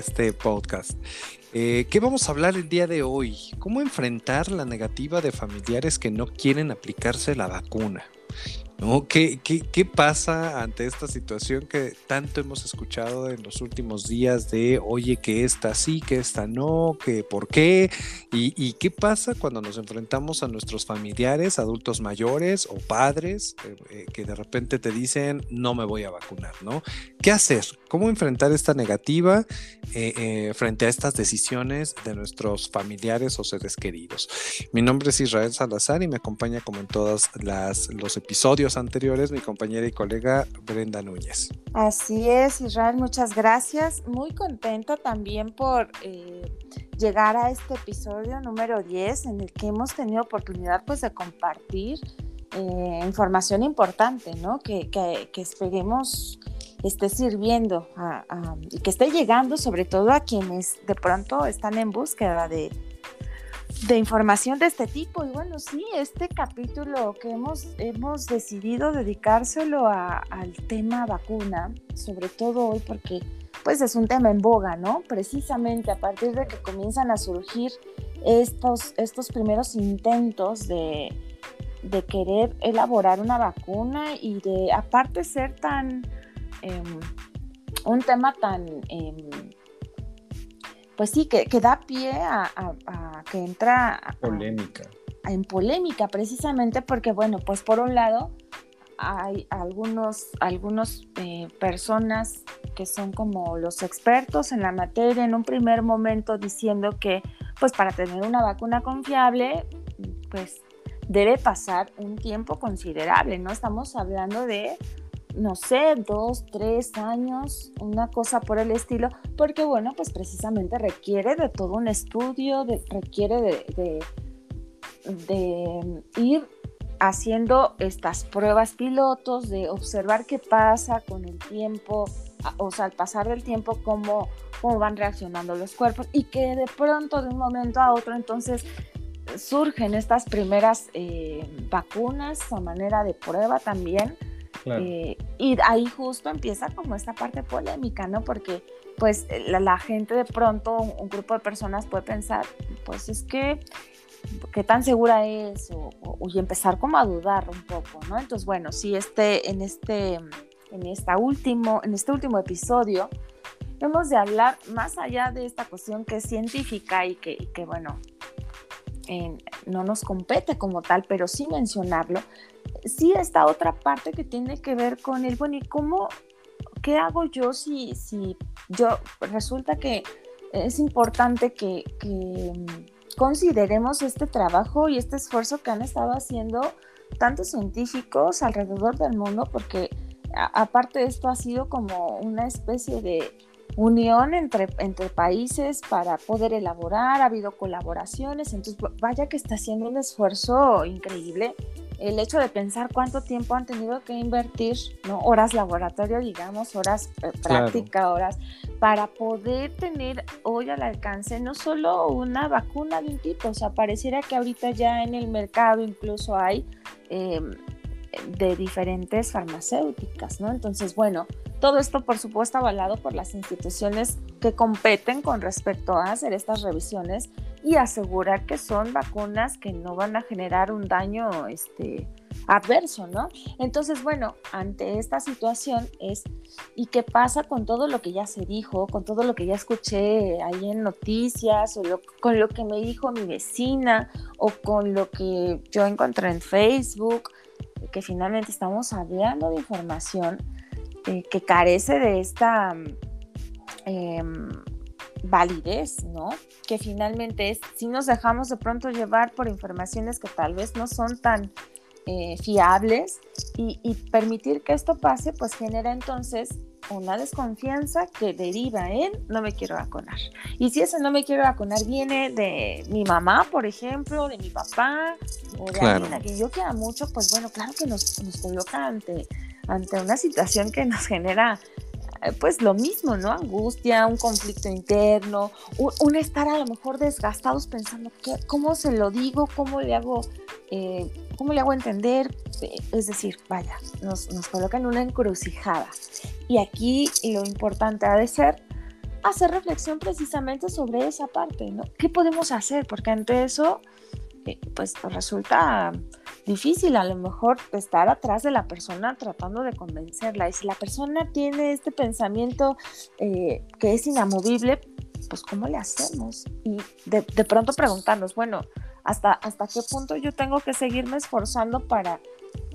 este podcast. Eh, ¿Qué vamos a hablar el día de hoy? ¿Cómo enfrentar la negativa de familiares que no quieren aplicarse la vacuna? ¿No? ¿Qué, qué, pasa ante esta situación que tanto hemos escuchado en los últimos días de, oye, que esta sí, que esta no, que por qué? ¿Y, qué pasa cuando nos enfrentamos a nuestros familiares, adultos mayores o padres, eh, eh, que de repente te dicen, no me voy a vacunar, ¿no? ¿Qué hacer? ¿Cómo enfrentar esta negativa eh, frente a estas decisiones de nuestros familiares o seres queridos? Mi nombre es Israel Salazar y me acompaña como en todos los episodios anteriores mi compañera y colega Brenda Núñez. Así es, Israel, muchas gracias. Muy contenta también por eh, llegar a este episodio número 10 en el que hemos tenido oportunidad pues de compartir eh, información importante, ¿no? Que, que, que esperemos esté sirviendo y que esté llegando sobre todo a quienes de pronto están en búsqueda de, de información de este tipo. Y bueno, sí, este capítulo que hemos, hemos decidido dedicárselo al tema vacuna, sobre todo hoy porque pues es un tema en boga, ¿no? Precisamente a partir de que comienzan a surgir estos, estos primeros intentos de, de querer elaborar una vacuna y de aparte ser tan... Em, un tema tan... Em, pues sí, que, que da pie a, que entra polémica. en polémica, precisamente porque, bueno, pues por un lado hay algunos, algunos eh, personas que son como los expertos en la materia en un primer momento diciendo que, pues para tener una vacuna confiable, pues debe pasar un tiempo considerable, ¿no? Estamos hablando de no sé, dos, tres años, una cosa por el estilo, porque bueno, pues precisamente requiere de todo un estudio, requiere de, de, ir haciendo estas pruebas pilotos, de observar qué pasa con el tiempo, o sea, al pasar del tiempo, cómo, cómo van reaccionando los cuerpos y que de pronto, de un momento a otro, entonces surgen estas primeras eh, vacunas a manera de prueba también eh, y ahí justo empieza como esta parte polémica, ¿no? Porque pues la, gente de pronto, un, grupo de personas puede pensar, pues es que, ¿qué tan segura es? O, y empezar como a dudar un poco, ¿no? Entonces, bueno, sí, este, en, este, en, esta último, en este último episodio hemos de hablar más allá de esta cuestión que es científica y que, que bueno, no nos compete como tal, pero sí mencionarlo, sí está otra parte que tiene que ver con el, bueno, ¿y cómo, qué hago yo si, si yo, resulta que es importante que, mm, consideremos este trabajo y este esfuerzo que han estado haciendo tantos científicos alrededor del mundo, porque aparte de esto ha sido como una especie de unión entre, entre países para poder elaborar, ha habido colaboraciones, entonces vaya que está haciendo un esfuerzo increíble. El hecho de pensar cuánto tiempo han tenido que invertir, ¿no? Horas laboratorio, digamos, horas eh, práctica, horas, para poder tener hoy al alcance no solo una vacuna de un tipo, o sea, pareciera que ahorita ya en el mercado incluso hay em, de diferentes farmacéuticas, ¿no? Entonces, bueno, todo esto, por supuesto, avalado por las instituciones que competen con respecto a hacer estas revisiones y asegurar que son vacunas que no van a generar un daño este, adverso, ¿no? Entonces, bueno, ante esta situación es, ¿y qué pasa con todo lo que ya se dijo, con todo lo que ya escuché ahí en noticias, o con lo que me dijo mi vecina, o con lo que yo encontré en Facebook, que finalmente estamos hablando de información eh, que carece de esta em, validez, ¿no? Que finalmente es, si nos dejamos de pronto llevar por informaciones que tal vez no son tan eh, fiables y, y, permitir que esto pase, pues genera entonces una desconfianza que deriva en no me quiero vacunar. Y si ese no me quiero vacunar viene de mi mamá, por ejemplo, de mi papá, o de alguien a quien yo quiera mucho, pues bueno, claro que nos, nos coloca ante ante una situación que nos genera pues lo mismo, ¿no? Angustia, un conflicto interno, un, estar a lo mejor desgastados pensando ¿qué, cómo se lo digo, cómo le hago, eh, cómo le hago entender, eh, es decir, vaya, nos, nos coloca en una encrucijada. Y aquí lo importante ha de ser hacer reflexión precisamente sobre esa parte, ¿no? ¿Qué podemos hacer? Porque ante eso, eh, pues resulta difícil a lo mejor estar atrás de la persona tratando de convencerla. Y si la persona tiene este pensamiento eh, que es inamovible, pues ¿cómo le hacemos? Y de, pronto preguntarnos, bueno, ¿hasta, ¿hasta qué punto yo tengo que seguirme esforzando para,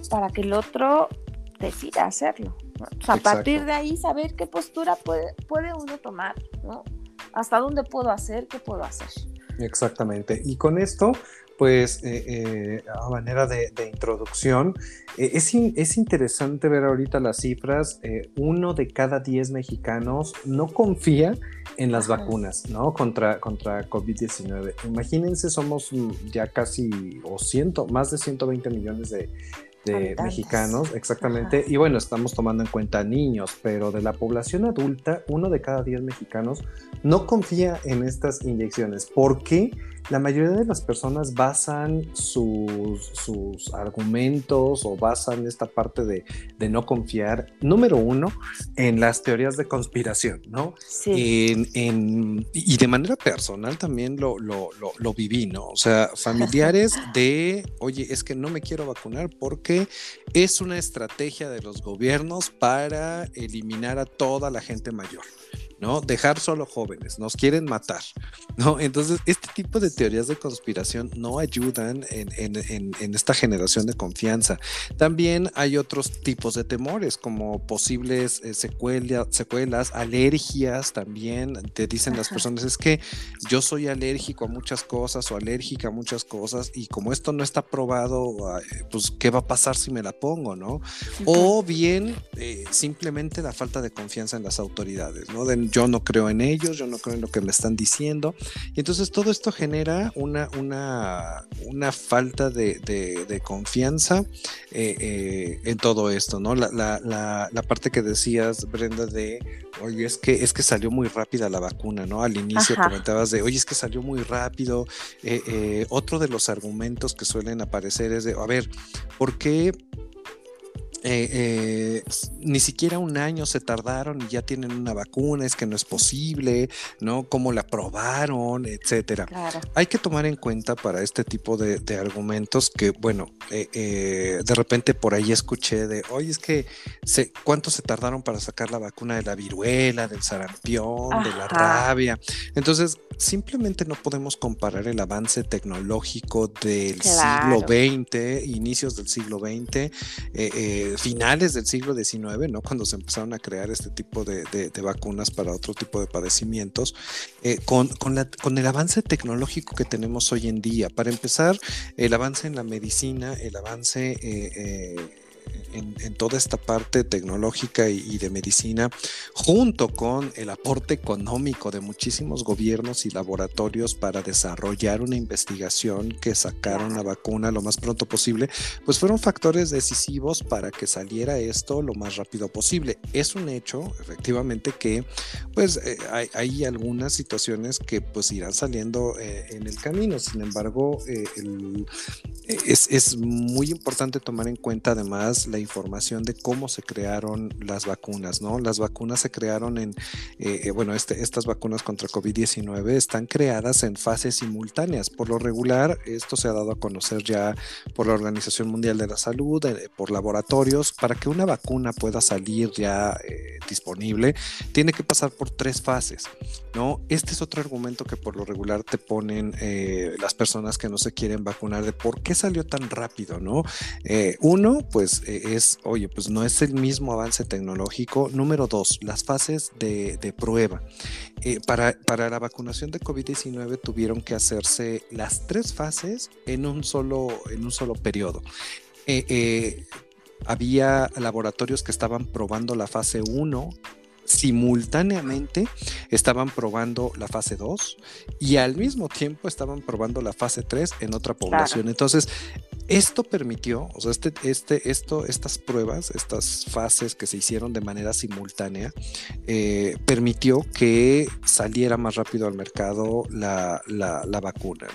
para que el otro decida hacerlo? a partir de ahí saber qué postura puede, puede uno tomar, ¿no? Hasta dónde puedo hacer, qué puedo hacer. Exactamente. Y con esto, pues eh, eh, a manera de, introducción, eh, es, es, interesante ver ahorita las cifras. uno de cada diez mexicanos no confía en las vacunas, ¿no? Contra, contra COVID-19. Imagínense, somos ya casi, o ciento, más de 120 millones de, de mexicanos, exactamente. Y bueno, estamos tomando en cuenta niños, pero de la población adulta, uno de cada diez mexicanos no confía en estas inyecciones. ¿Por qué? La mayoría de las personas basan sus, sus argumentos o basan esta parte de, de, no confiar, número uno, en las teorías de conspiración, ¿no? Sí. En, en, y de manera personal también lo, lo, lo, viví, ¿no? O sea, familiares de, oye, es que no me quiero vacunar porque es una estrategia de los gobiernos para eliminar a toda la gente mayor. ¿No? Dejar solo jóvenes, nos quieren matar, ¿no? Entonces, este tipo de teorías de conspiración no ayudan en, esta generación de confianza. También hay otros tipos de temores, como posibles eh, secuelas, alergias también. Te dicen las personas, es que yo soy alérgico a muchas cosas o alérgica a muchas cosas y como esto no está probado, pues, ¿qué va a pasar si me la pongo, no? O bien, eh, simplemente la falta de confianza en las autoridades, ¿no? Yo no creo en ellos, yo no creo en lo que me están diciendo. Y entonces todo esto genera una, una, una falta de, confianza eh, eh, en todo esto, ¿no? La, la, la, parte que decías, Brenda, de, oye, es que, es que salió muy rápida la vacuna, ¿no? Al inicio comentabas de, oye, es que salió muy rápido. Eh, otro de los argumentos que suelen aparecer es de, a ver, ¿por qué eh, eh, ni siquiera un año se tardaron y ya tienen una vacuna, es que no es posible, ¿no? ¿Cómo la probaron, etcétera? Hay que tomar en cuenta para este tipo de, argumentos que, bueno, eh, de repente por ahí escuché de, oye, es que, se, ¿cuánto se tardaron para sacar la vacuna de la viruela, del sarampión, de la rabia? Entonces, simplemente no podemos comparar el avance tecnológico del siglo XX, inicios del siglo XX, eh, finales del siglo XIX, ¿no? Cuando se empezaron a crear este tipo de, vacunas para otro tipo de padecimientos, eh, con, con, el avance tecnológico que tenemos hoy en día. Para empezar, el avance en la medicina, el avance... Eh, en, toda esta parte tecnológica y, de medicina, junto con el aporte económico de muchísimos gobiernos y laboratorios para desarrollar una investigación que sacaron la vacuna lo más pronto posible, pues fueron factores decisivos para que saliera esto lo más rápido posible. Es un hecho, efectivamente, que pues eh, hay, algunas situaciones que pues irán saliendo eh, en el camino. Sin embargo, eh, es, es muy importante tomar en cuenta además la información de cómo se crearon las vacunas, ¿no? Las vacunas se crearon en, eh, eh, bueno, este, estas vacunas contra COVID-19 están creadas en fases simultáneas. Por lo regular, esto se ha dado a conocer ya por la Organización Mundial de la Salud, eh, por laboratorios, para que una vacuna pueda salir ya disponible, tiene que pasar por tres fases, ¿no? Este es otro argumento que por lo regular te ponen las personas que no se quieren vacunar de por qué salió tan rápido, ¿no? uno, pues es, oye, pues no es el mismo avance tecnológico. Número dos, las fases de, prueba. Eh, para, para la vacunación de COVID-19 tuvieron que hacerse las tres fases en un solo, en un solo periodo. Eh, eh, había laboratorios que estaban probando la fase 1 simultáneamente estaban probando la fase 2 y al mismo tiempo estaban probando la fase 3 en otra población. Entonces, esto permitió, o sea, este, este, esto, estas pruebas, estas fases que se hicieron de manera simultánea, eh, permitió que saliera más rápido al mercado la, vacuna,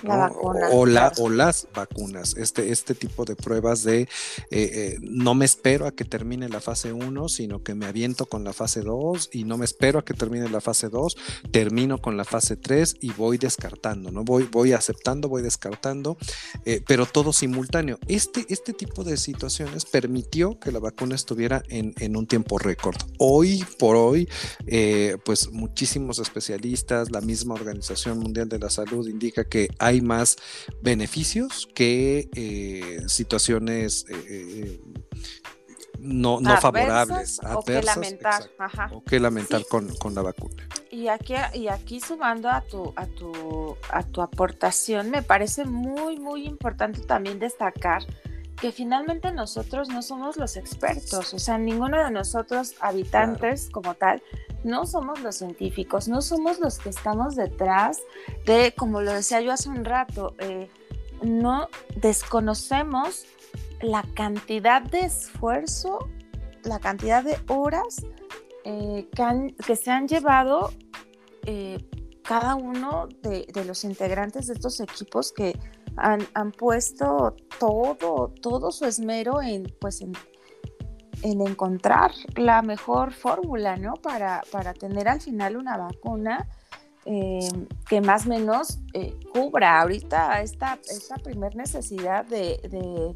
o, la, o las vacunas. Este, este tipo de pruebas de eh, eh, no me espero a que termine la fase 1, sino que me aviento con la fase 2 y no me espero a que termine la fase 2, termino con la fase 3 y voy descartando, ¿no? Voy, voy aceptando, voy descartando, pero todo simultáneo este, este tipo de situaciones permitió que la vacuna estuviera en, un tiempo récord. Hoy por hoy, eh, pues muchísimos especialistas, la misma Organización Mundial de la Salud indica que hay más beneficios que eh, situaciones eh, no, no favorables, o que lamentar, o que lamentar con, con, la vacuna. Y aquí, y aquí sumando a tu, a, tu, a tu aportación, me parece muy, muy importante también destacar que finalmente nosotros no somos los expertos, o sea, ninguno de nosotros habitantes como tal, no somos los científicos, no somos los que estamos detrás de, como lo decía yo hace un rato, eh, no desconocemos la cantidad de esfuerzo, la cantidad de horas eh, que, se han llevado eh, cada uno de, los integrantes de estos equipos que han, puesto todo, todo su esmero en, pues en, encontrar la mejor fórmula, ¿no? Para, para tener al final una vacuna eh, que más o menos cubra ahorita esta, esta primer necesidad de,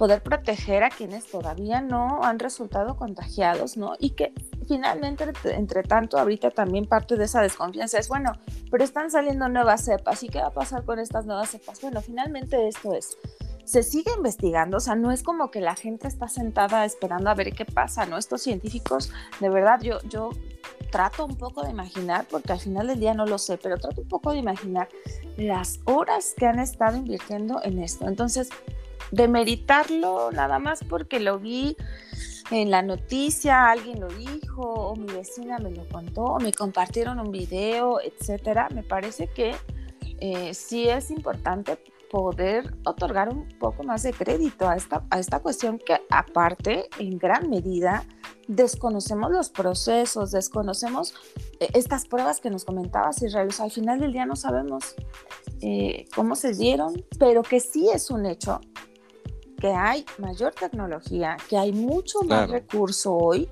poder proteger a quienes todavía no han resultado contagiados, ¿no? Y que finalmente, entre tanto, ahorita también parte de esa desconfianza es, bueno, pero están saliendo nuevas cepas, ¿y qué va a pasar con estas nuevas cepas? Bueno, finalmente esto es, se sigue investigando, o sea, no es como que la gente está sentada esperando a ver qué pasa, ¿no? Estos científicos, de verdad, yo, yo trato un poco de imaginar, porque al final del día no lo sé, pero trato un poco de imaginar las horas que han estado invirtiendo en esto. Entonces, demeritarlo nada más porque lo vi en la noticia, alguien lo dijo, o mi vecina me lo contó, o me compartieron un video, etcétera. Me parece que eh, sí es importante poder otorgar un poco más de crédito a esta, a esta cuestión que aparte en gran medida desconocemos los procesos, desconocemos eh, estas pruebas que nos comentabas Israel, al final del día no sabemos eh, cómo se dieron, pero que sí es un hecho que hay mayor tecnología, que hay mucho más recurso hoy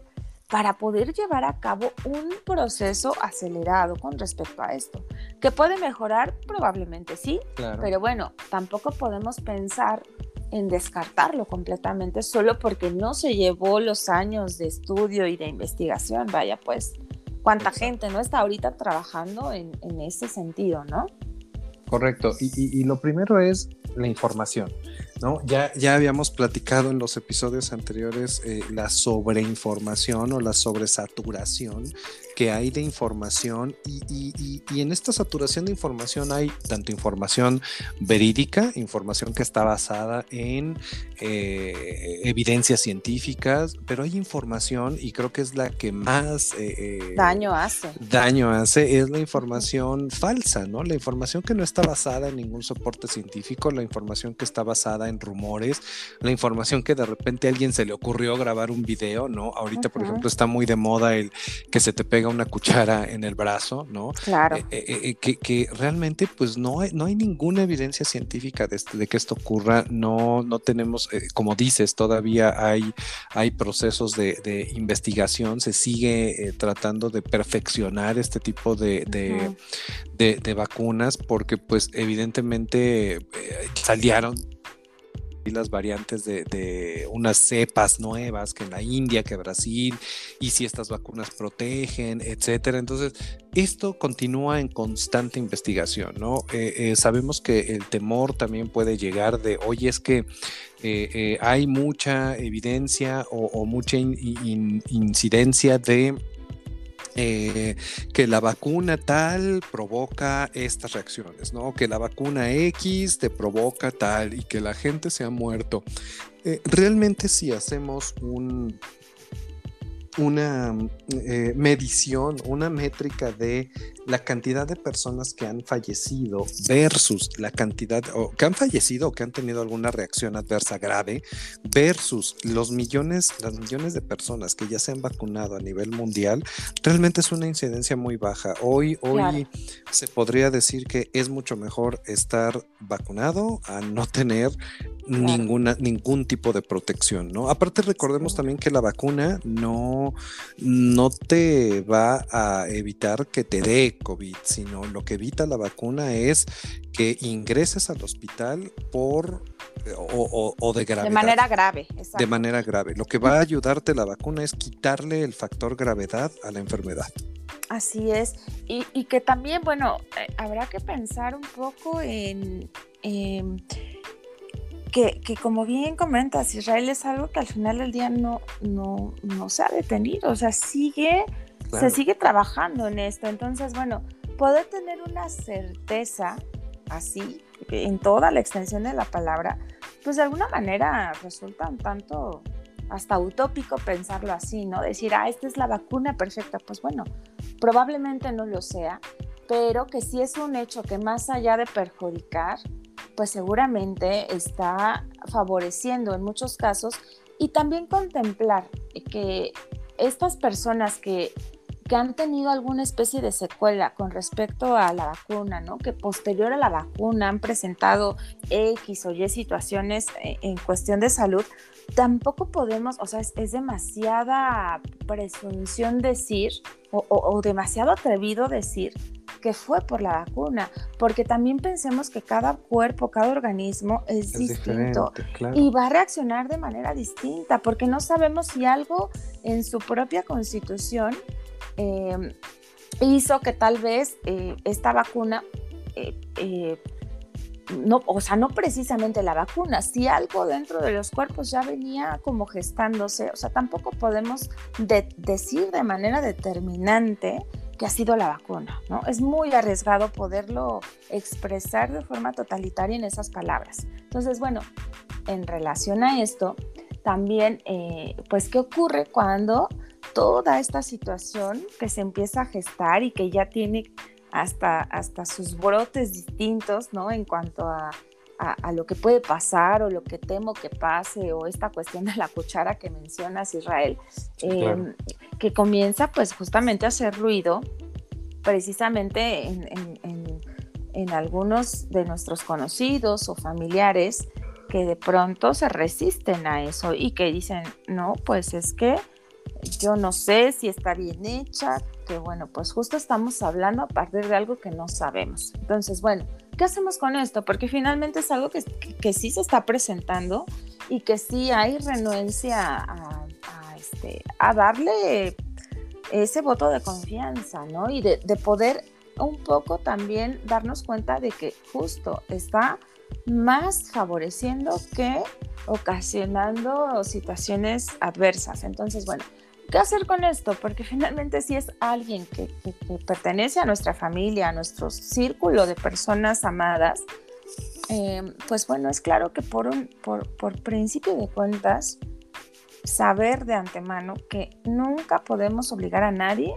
para poder llevar a cabo un proceso acelerado con respecto a esto. ¿Que puede mejorar? Probablemente sí, pero bueno, tampoco podemos pensar en descartarlo completamente solo porque no se llevó los años de estudio y de investigación. Vaya, pues, cuánta gente no está ahorita trabajando en, ese sentido, ¿no? Correcto. y, lo primero es la información. ¿No? Ya, ya habíamos platicado en los episodios anteriores eh, la sobreinformación o la sobresaturación que hay de información y, en esta saturación de información hay tanto información verídica, información que está basada en eh, evidencias científicas, pero hay información y creo que es la que más eh, daño hace. Daño hace, es la información falsa, ¿no? La información que no está basada en ningún soporte científico, la información que está basada en rumores, la información que de repente a alguien se le ocurrió grabar un video, ¿no? Ahorita, por ejemplo, está muy de moda el que se te pega una cuchara en el brazo, ¿no? Claro. Eh, eh, eh, que, que, realmente, pues no hay, no hay ninguna evidencia científica de, de que esto ocurra, no, no tenemos, como dices, todavía hay, hay procesos de, de investigación, se sigue tratando de perfeccionar este tipo de, de, vacunas porque pues evidentemente salieron las variantes de, unas cepas nuevas que en la India, que Brasil, y si estas vacunas protegen, etcétera. Entonces, esto continúa en constante investigación, ¿no? Eh, eh, sabemos que el temor también puede llegar de, oye, es que eh, hay mucha evidencia o, mucha incidencia de eh, que la vacuna tal provoca estas reacciones, ¿no? Que la vacuna X te provoca tal y que la gente se ha muerto. Eh, realmente si hacemos un, una eh, medición, una métrica de la cantidad de personas que han fallecido versus la cantidad, o que han fallecido o que han tenido alguna reacción adversa grave, versus los millones, las millones de personas que ya se han vacunado a nivel mundial, realmente es una incidencia muy baja. Hoy, hoy se podría decir que es mucho mejor estar vacunado a no tener ninguna, ningún tipo de protección, ¿no? Aparte recordemos también que la vacuna no, no te va a evitar que te dé COVID, sino lo que evita la vacuna es que ingreses al hospital por o, de gravedad. De manera grave, De manera grave. Lo que va a ayudarte la vacuna es quitarle el factor gravedad a la enfermedad. Así es. Y, que también, bueno, eh, habrá que pensar un poco en que, como bien comentas, Israel es algo que al final del día no, no, no se ha detenido, o sea, sigue, se sigue trabajando en esto. Entonces, bueno, poder tener una certeza así, en toda la extensión de la palabra, pues de alguna manera resulta un tanto hasta utópico pensarlo así, ¿no? Decir, ah, esta es la vacuna perfecta. Pues bueno, probablemente no lo sea, pero que sí es un hecho que más allá de perjudicar, pues seguramente está favoreciendo en muchos casos y también contemplar que estas personas que, han tenido alguna especie de secuela con respecto a la vacuna, ¿no? Que posterior a la vacuna han presentado X o Y situaciones eh, en cuestión de salud, tampoco podemos, o sea, es, demasiada presunción decir o, o demasiado atrevido decir que fue por la vacuna, porque también pensemos que cada cuerpo, cada organismo es, distinto y va a reaccionar de manera distinta, porque no sabemos si algo en su propia constitución em, hizo que tal vez eh, esta vacuna eh, eh, no, o sea, no precisamente la vacuna, si algo dentro de los cuerpos ya venía como gestándose, o sea, tampoco podemos decir de manera determinante que ha sido la vacuna, ¿no? Es muy arriesgado poderlo expresar de forma totalitaria en esas palabras. Entonces, bueno, en relación a esto, también, eh, pues, ¿qué ocurre cuando toda esta situación que se empieza a gestar y que ya tiene hasta, hasta sus brotes distintos, ¿no? En cuanto a, a, lo que puede pasar o lo que temo que pase o esta cuestión de la cuchara que mencionas, Israel, em, que comienza pues justamente a hacer ruido precisamente en, en, algunos de nuestros conocidos o familiares que de pronto se resisten a eso y que dicen, no, pues es que yo no sé si está bien hecha, que bueno, pues justo estamos hablando a partir de algo que no sabemos. Entonces, bueno, ¿qué hacemos con esto? Porque finalmente es algo que, que, sí se está presentando y que sí hay renuencia a, este, a darle ese voto de confianza, ¿no? Y de, de poder un poco también darnos cuenta de que justo está más favoreciendo que ocasionando situaciones adversas. Entonces, bueno, ¿Qué hacer con esto? Porque finalmente si es alguien que, pertenece a nuestra familia, a nuestro círculo de personas amadas, eh, pues bueno, es claro que por, un, por, principio de cuentas, saber de antemano que nunca podemos obligar a nadie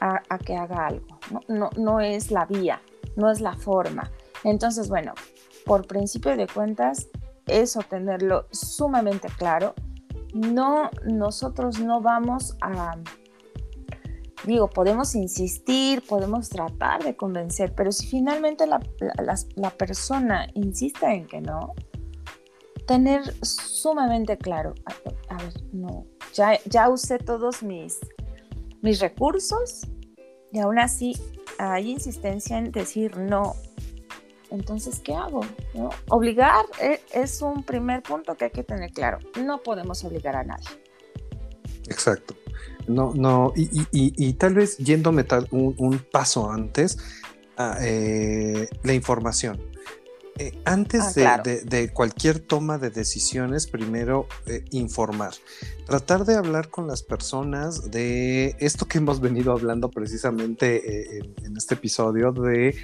a, que haga algo. ¿no? No, no es la vía, no es la forma. Entonces, bueno, por principio de cuentas, eso tenerlo sumamente claro no, nosotros no vamos a, digo, podemos insistir, podemos tratar de convencer, pero si finalmente la, persona insiste en que no, tener sumamente claro, a, ver, no, ya, ya usé todos mis, mis recursos y aún así hay insistencia en decir no, entonces, ¿qué hago? Obligar eh, es un primer punto que hay que tener claro. No podemos obligar a nadie. Exacto. No, no, y, tal vez yéndome un, paso antes, a, eh, la información. Eh, antes ah, de, cualquier toma de decisiones, primero eh, informar. Tratar de hablar con las personas de esto que hemos venido hablando precisamente eh, en, este episodio de,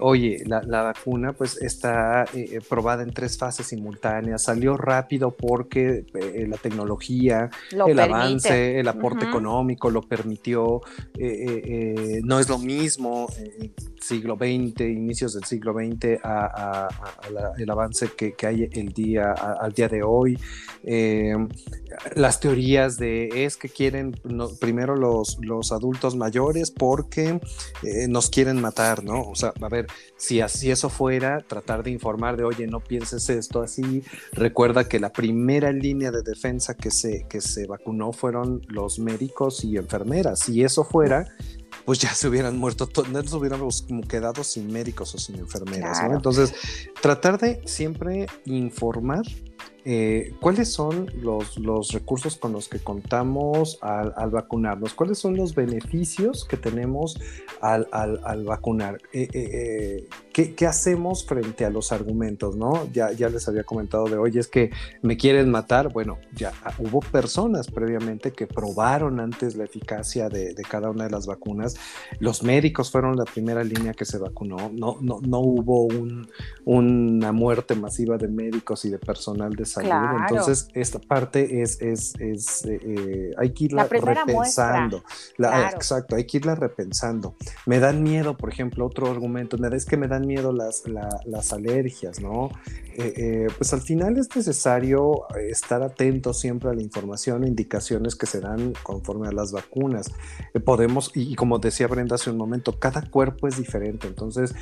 oye, la, vacuna pues está probada en tres fases simultáneas, salió rápido porque la tecnología, el avance, el aporte económico lo permitió, no es lo mismo siglo XX, inicios del siglo XX a el avance que, hay el día, al día de hoy. Eh, las teorías de es que quieren primero los, los adultos mayores porque eh, nos quieren matar, ¿no? O sea, a ver, si así eso fuera, tratar de informar de, oye, no pienses esto así. Recuerda que la primera línea de defensa que se, que se vacunó fueron los médicos y enfermeras. Si eso fuera, pues ya se hubieran muerto, nos hubiéramos quedado sin médicos o sin enfermeras. ¿no? Entonces, tratar de siempre informar eh, ¿cuáles son los, los, recursos con los que contamos al, vacunarnos? ¿Cuáles son los beneficios que tenemos al, vacunar? Eh, eh, ¿qué, ¿qué, hacemos frente a los argumentos? ¿no? Ya, ya les había comentado de, hoy es que me quieren matar. Bueno, ya hubo personas previamente que probaron antes la eficacia de, de, cada una de las vacunas. Los médicos fueron la primera línea que se vacunó. No, no, no hubo un, una muerte masiva de médicos y de de entonces, esta parte es, es, es eh, hay que irla repensando. Exacto, hay que irla repensando. Me dan miedo, por ejemplo, otro argumento, es que me dan miedo las, las alergias, ¿no? Eh, eh, pues al final es necesario estar atento siempre a la información e indicaciones que se dan conforme a las vacunas. podemos, y, como decía Brenda hace un momento, cada cuerpo es diferente, entonces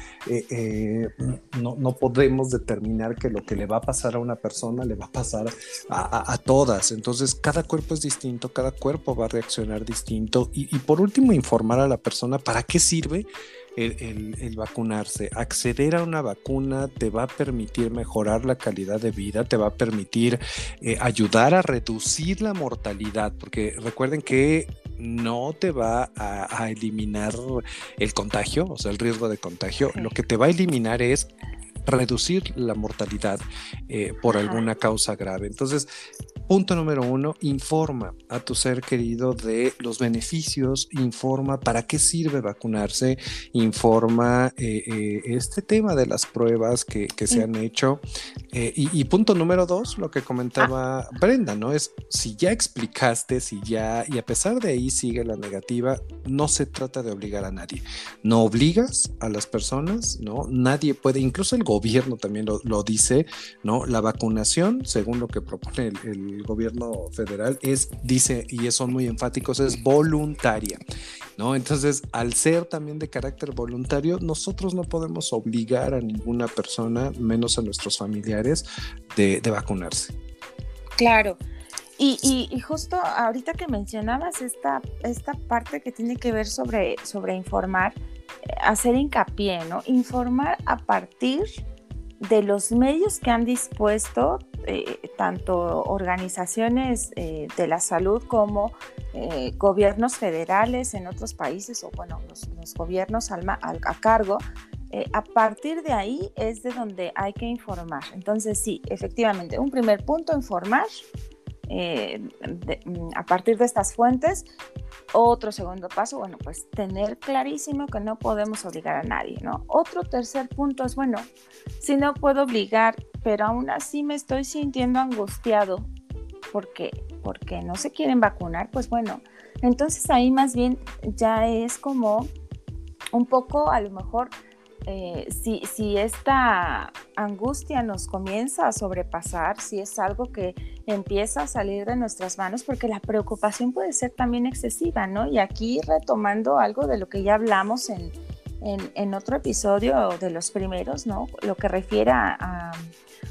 no, no podemos determinar que lo que le va a pasar a una persona le va a pasar a, todas. Entonces, cada cuerpo es distinto, cada cuerpo va a reaccionar distinto. Y, por último, informar a la persona para qué sirve el, vacunarse. Acceder a una vacuna te va a permitir mejorar la calidad de vida, te va a permitir eh, ayudar a reducir la mortalidad, porque recuerden que no te va a, eliminar el contagio, o sea, el riesgo de contagio. Lo que te va a eliminar es reducir la mortalidad eh, por alguna causa grave. Entonces, punto número uno, informa a tu ser querido de los beneficios, informa para qué sirve vacunarse, informa eh, eh, este tema de las pruebas que, se han hecho. Y, punto número dos, lo que comentaba ah. Brenda, ¿no? Es si ya explicaste, si ya, y a pesar de ahí sigue la negativa, no se trata de obligar a nadie. No obligas a las personas, ¿no? Nadie puede, incluso el gobierno, gobierno también lo, dice, ¿no? La vacunación, según lo que propone el, gobierno federal, es, dice, y son muy enfáticos, es voluntaria, ¿no? Entonces, al ser también de carácter voluntario, nosotros no podemos obligar a ninguna persona, menos a nuestros familiares, de, vacunarse. Claro. Y, y, justo ahorita que mencionabas esta, esta parte que tiene que ver sobre, sobre informar, hacer hincapié, ¿no? Informar a partir de los medios que han dispuesto eh, tanto organizaciones eh, de la salud como eh, gobiernos federales en otros países o bueno, los, gobiernos al, a cargo, a partir de ahí es de donde hay que informar. Entonces sí, efectivamente, un primer punto, informar a partir de estas fuentes otro segundo paso, bueno, pues tener clarísimo que no podemos obligar a nadie, ¿no? Otro tercer punto es, bueno, si no puedo obligar, pero aún así me estoy sintiendo angustiado porque, porque no se quieren vacunar, pues bueno, entonces ahí más bien ya es como un poco a lo mejor eh, si, esta angustia nos comienza a sobrepasar, si es algo que empieza a salir de nuestras manos, porque la preocupación puede ser también excesiva, ¿no? Y aquí retomando algo de lo que ya hablamos en, en, otro episodio de los primeros, ¿no? Lo que refiere a,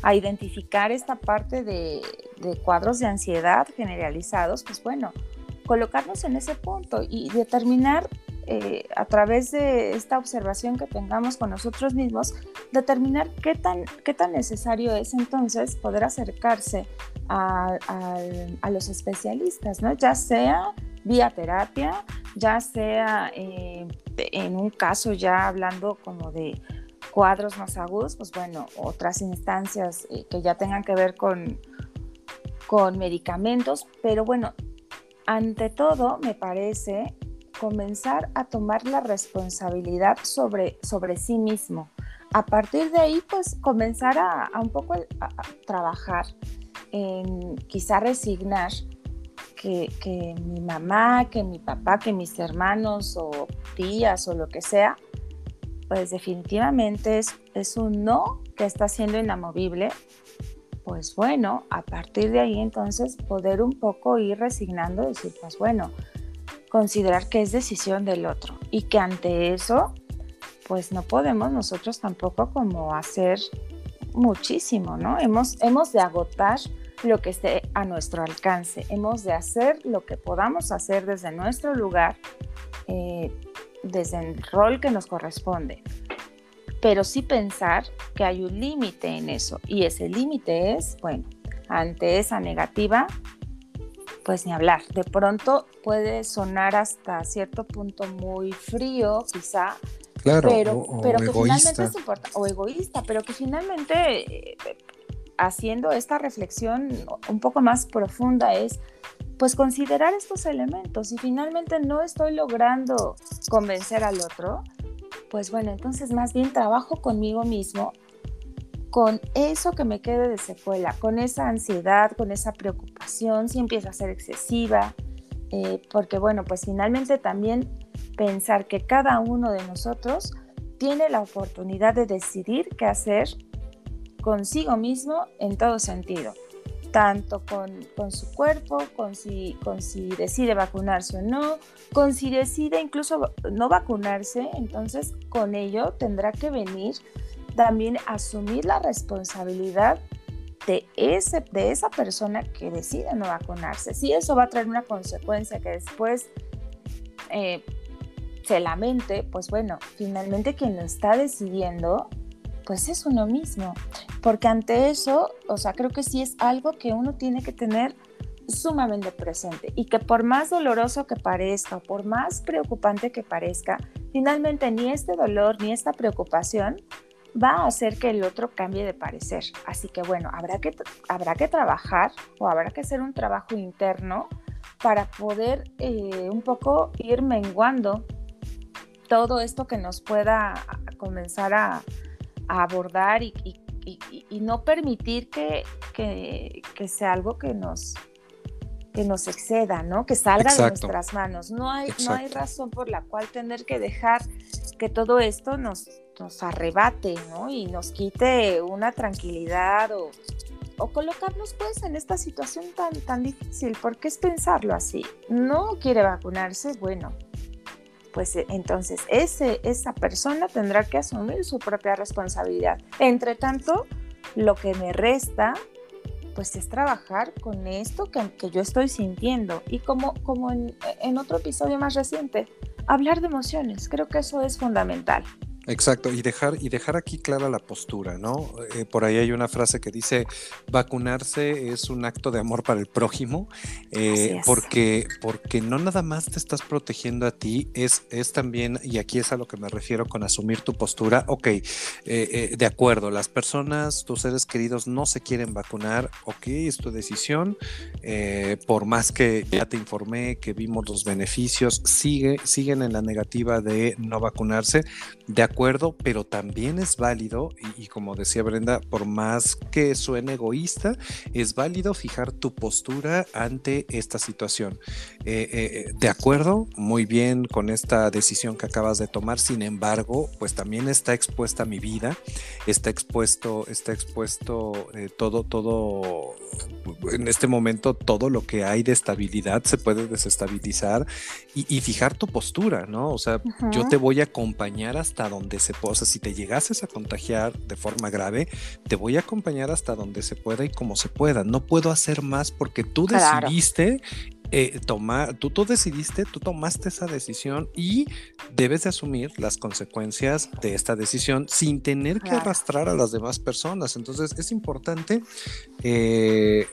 a identificar esta parte de, de cuadros de ansiedad generalizados, pues bueno, colocarnos en ese punto y determinar eh, a través de esta observación que tengamos con nosotros mismos, determinar qué tan, qué tan necesario es entonces poder acercarse a, los especialistas, ¿no? ya sea vía terapia, ya sea eh, en un caso ya hablando como de cuadros más agudos, pues bueno, otras instancias eh, que ya tengan que ver con, con medicamentos, pero bueno, ante todo me parece comenzar a tomar la responsabilidad sobre, sobre sí mismo. A partir de ahí, pues comenzar a, un poco a, trabajar en quizá resignar que, que, mi mamá, que mi papá, que mis hermanos o tías o lo que sea, pues definitivamente es, es un no que está siendo inamovible. Pues bueno, a partir de ahí entonces poder un poco ir resignando y decir, pues bueno, considerar que es decisión del otro y que ante eso, pues no podemos nosotros tampoco como hacer muchísimo, ¿no? Hemos, hemos de agotar lo que esté a nuestro alcance, hemos de hacer lo que podamos hacer desde nuestro lugar, eh, desde el rol que nos corresponde, pero sí pensar que hay un límite en eso y ese límite es, bueno, ante esa negativa, pues ni hablar. De pronto puede sonar hasta cierto punto muy frío, quizá, claro, pero, o, pero que egoísta. finalmente es importante, o egoísta, pero que finalmente eh, haciendo esta reflexión un poco más profunda es pues considerar estos elementos y finalmente no estoy logrando convencer al otro, pues bueno, entonces más bien trabajo conmigo mismo con eso que me quede de secuela, con esa ansiedad, con esa preocupación, si empieza a ser excesiva, eh, porque bueno, pues finalmente también pensar que cada uno de nosotros tiene la oportunidad de decidir qué hacer consigo mismo en todo sentido, tanto con, con su cuerpo, con si, con si decide vacunarse o no, con si decide incluso no vacunarse, entonces con ello tendrá que venir también asumir la responsabilidad de, ese, de esa persona que decide no vacunarse. Si eso va a traer una consecuencia que después eh, se lamente, pues bueno, finalmente quien lo está decidiendo, pues es uno mismo. Porque ante eso, o sea, creo que sí es algo que uno tiene que tener sumamente presente y que por más doloroso que parezca o por más preocupante que parezca, finalmente ni este dolor ni esta preocupación va a hacer que el otro cambie de parecer. Así que bueno, habrá que, habrá que trabajar o habrá que hacer un trabajo interno para poder eh, un poco ir menguando todo esto que nos pueda comenzar a, abordar y, no permitir que, que, sea algo que nos, que nos exceda, ¿no? Que salga de nuestras manos. No hay, no hay razón por la cual tener que dejar que todo esto nos, nos arrebate, ¿no? Y nos quite una tranquilidad o, colocarnos pues en esta situación tan, tan difícil, porque es pensarlo así. No quiere vacunarse, bueno, pues eh, entonces ese, esa persona tendrá que asumir su propia responsabilidad. Entre tanto, lo que me resta pues es trabajar con esto que, que yo estoy sintiendo y como, como en otro episodio más reciente, hablar de emociones, creo que eso es fundamental. Exacto, y dejar, y dejar aquí clara la postura, ¿no? Eh, por ahí hay una frase que dice, vacunarse es un acto de amor para el prójimo, eh, porque, porque no nada más te estás protegiendo a ti, es, es también, y aquí es a lo que me refiero con asumir tu postura, ok, eh, de acuerdo, las personas, tus seres queridos no se quieren vacunar, ok, es tu decisión, por más que ya te informé, que vimos los beneficios, sigue, siguen en la negativa de no vacunarse, de acuerdo pero también es válido, y, como decía Brenda, por más que suene egoísta, es válido fijar tu postura ante esta situación. Eh, eh, de acuerdo, muy bien con esta decisión que acabas de tomar, sin embargo, pues también está expuesta mi vida, está expuesto, está expuesto eh, todo, todo, en este momento todo lo que hay de estabilidad se puede desestabilizar y, fijar tu postura, ¿no? O sea, yo te voy a acompañar hasta donde se pueda. O sea, si te llegases a contagiar de forma grave, te voy a acompañar hasta donde se pueda y como se pueda. No puedo hacer más porque tú decidiste eh, tomar, tú, tú decidiste, tú tomaste esa decisión y debes de asumir las consecuencias de esta decisión sin tener que arrastrar a las demás personas. Entonces es importante eh,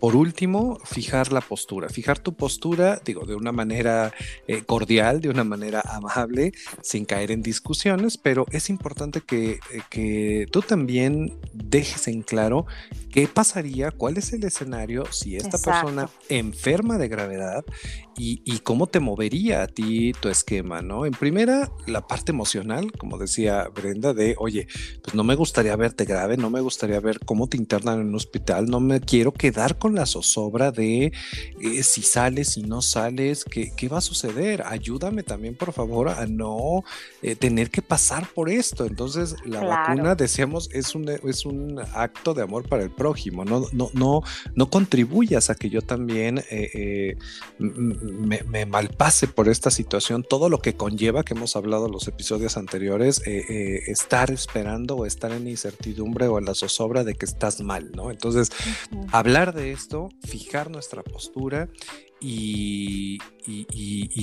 por último, fijar la postura, fijar tu postura, digo, de una manera eh, cordial, de una manera amable, sin caer en discusiones, pero es importante que, eh, que tú también dejes en claro qué pasaría, cuál es el escenario si esta persona enferma de gravedad y, y, cómo te movería a ti tu esquema, ¿no? En primera, la parte emocional, como decía Brenda, de, oye, pues no me gustaría verte grave, no me gustaría ver cómo te internan en un hospital, no me quiero quedar con la zozobra de eh, si sales, si no sales, ¿qué, ¿qué, va a suceder? Ayúdame también, por favor, a no eh, tener que pasar por esto. Entonces, la vacuna, decíamos, es un, es un acto de amor para el prójimo, no, no, no, no contribuyas a que yo también eh, me, malpase por esta situación, todo lo que conlleva, que hemos hablado en los episodios anteriores, estar esperando o estar en incertidumbre o en la zozobra de que estás mal, ¿no? Entonces, hablar de esto, fijar nuestra postura y,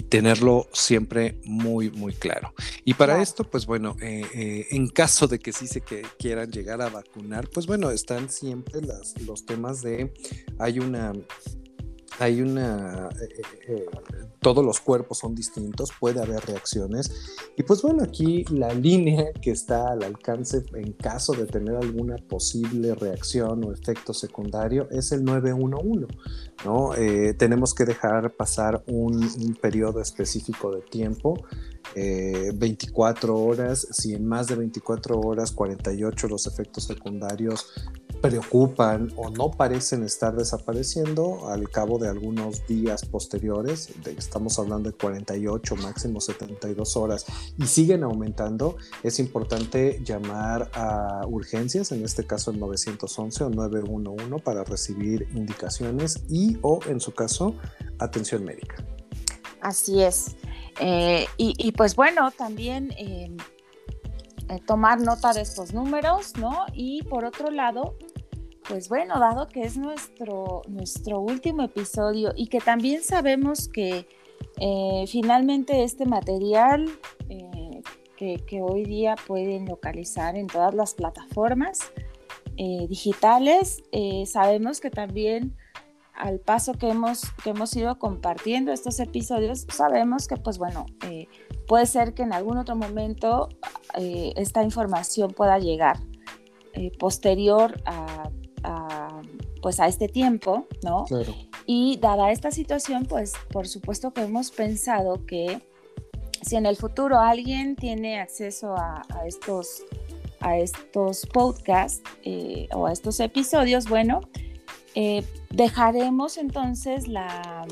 tenerlo siempre muy, muy claro. Y para esto, pues bueno, eh, eh, en caso de que sí se que quieran llegar a vacunar, pues bueno, están siempre las, los temas de, hay una hay una, eh, eh, eh, todos los cuerpos son distintos, puede haber reacciones. Y pues bueno, aquí la línea que está al alcance en caso de tener alguna posible reacción o efecto secundario es el 911, ¿no? tenemos que dejar pasar un, un periodo específico de tiempo 24 horas, si en más de 24 horas, 48 los efectos secundarios preocupan o no parecen estar desapareciendo al cabo de algunos días posteriores, estamos hablando de 48, máximo 72 horas, y siguen aumentando, es importante llamar a urgencias, en este caso el 911 o 911, para recibir indicaciones y o en su caso atención médica. Así es. Eh, y, pues bueno, también eh, eh, tomar nota de estos números, ¿no? Y por otro lado, pues bueno, dado que es nuestro, nuestro último episodio y que también sabemos que eh, finalmente este material eh, que, hoy día pueden localizar en todas las plataformas eh, digitales, sabemos que también al paso que hemos, que hemos ido compartiendo estos episodios, sabemos que pues bueno, puede ser que en algún otro momento esta información pueda llegar posterior a pues a este tiempo, ¿no? Claro. Y dada esta situación, pues por supuesto que hemos pensado que si en el futuro alguien tiene acceso a, estos, a estos podcasts eh, o a estos episodios, bueno, eh, dejaremos entonces la,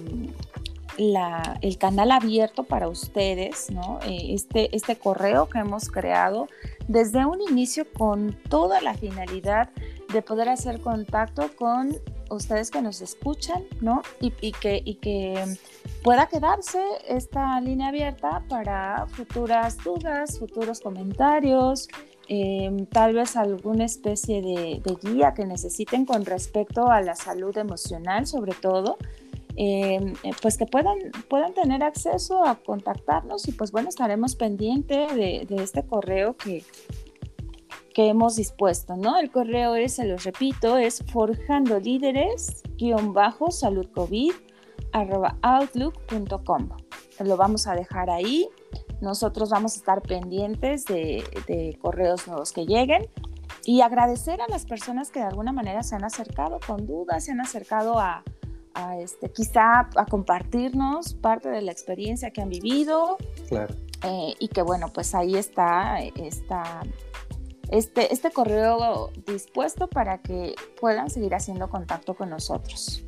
la, el canal abierto para ustedes, ¿no? Eh, este, este correo que hemos creado desde un inicio con toda la finalidad de poder hacer contacto con ustedes que nos escuchan, ¿no? Y, que, y que pueda quedarse esta línea abierta para futuras dudas, futuros comentarios, em, tal vez alguna especie de, guía que necesiten con respecto a la salud emocional, sobre todo. Em, pues que puedan, puedan tener acceso a contactarnos y pues bueno, estaremos pendientes de, de este correo que, que hemos dispuesto, ¿no? El correo es, se los repito, es forjando líderes bajo salud covid outlook.com. Lo vamos a dejar ahí. Nosotros vamos a estar pendientes de, correos nuevos que lleguen y agradecer a las personas que de alguna manera se han acercado con dudas, se han acercado a, este, quizá a compartirnos parte de la experiencia que han vivido. Claro. Eh, y que bueno, pues ahí está esta este, este correo dispuesto para que puedan seguir haciendo contacto con nosotros.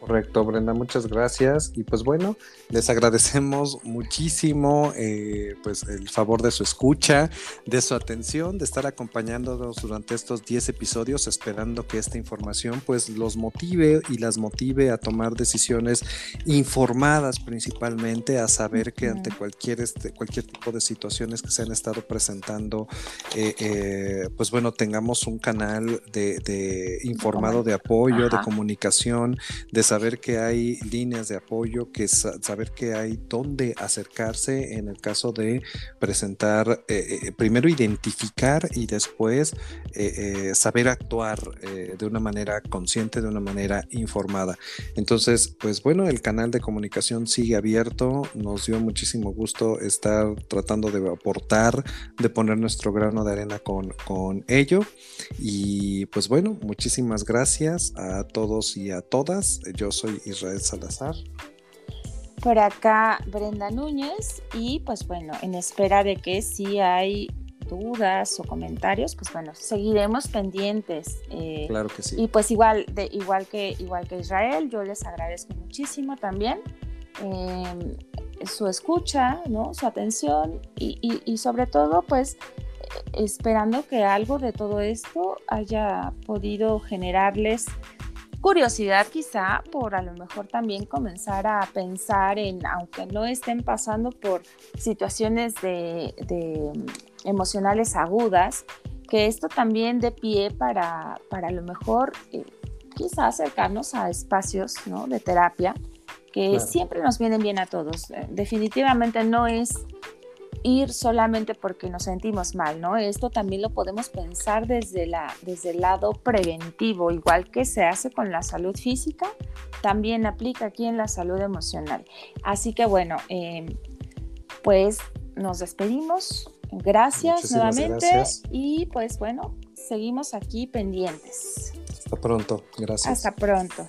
Correcto, Brenda, muchas gracias. Y pues bueno, les agradecemos muchísimo eh, pues el favor de su escucha, de su atención, de estar acompañándonos durante estos 10 episodios, esperando que esta información pues los motive y las motive a tomar decisiones informadas principalmente, a saber que ante cualquier, este, cualquier tipo de situaciones que se han estado presentando, eh, eh, pues bueno, tengamos un canal de, informado de apoyo, de comunicación, de saber que hay líneas de apoyo, que saber que hay dónde acercarse en el caso de presentar, eh, eh, primero identificar y después eh, saber actuar de una manera consciente, de una manera informada. Entonces, pues bueno, el canal de comunicación sigue abierto, nos dio muchísimo gusto estar tratando de aportar, de poner nuestro grano de arena con, con ello. Y pues bueno, muchísimas gracias a todos y a todas. Yo soy Israel Salazar. Por acá Brenda Núñez y pues bueno, en espera de que si hay dudas o comentarios, pues bueno, seguiremos pendientes. Eh, claro que sí. Y pues igual, de, igual, que, igual que Israel, yo les agradezco muchísimo también em, su escucha, ¿no? su atención y, y sobre todo pues esperando que algo de todo esto haya podido generarles curiosidad quizá por a lo mejor también comenzar a pensar en, aunque no estén pasando por situaciones de, emocionales agudas, que esto también dé pie para, para a lo mejor eh, quizá acercarnos a espacios de terapia que siempre nos vienen bien a todos. Eh, definitivamente no es ir solamente porque nos sentimos mal, ¿no? Esto también lo podemos pensar desde, la, desde el lado preventivo, igual que se hace con la salud física, también aplica aquí en la salud emocional. Así que bueno, em, pues nos despedimos. Gracias nuevamente y pues bueno, seguimos aquí pendientes. Hasta pronto, gracias. Hasta pronto.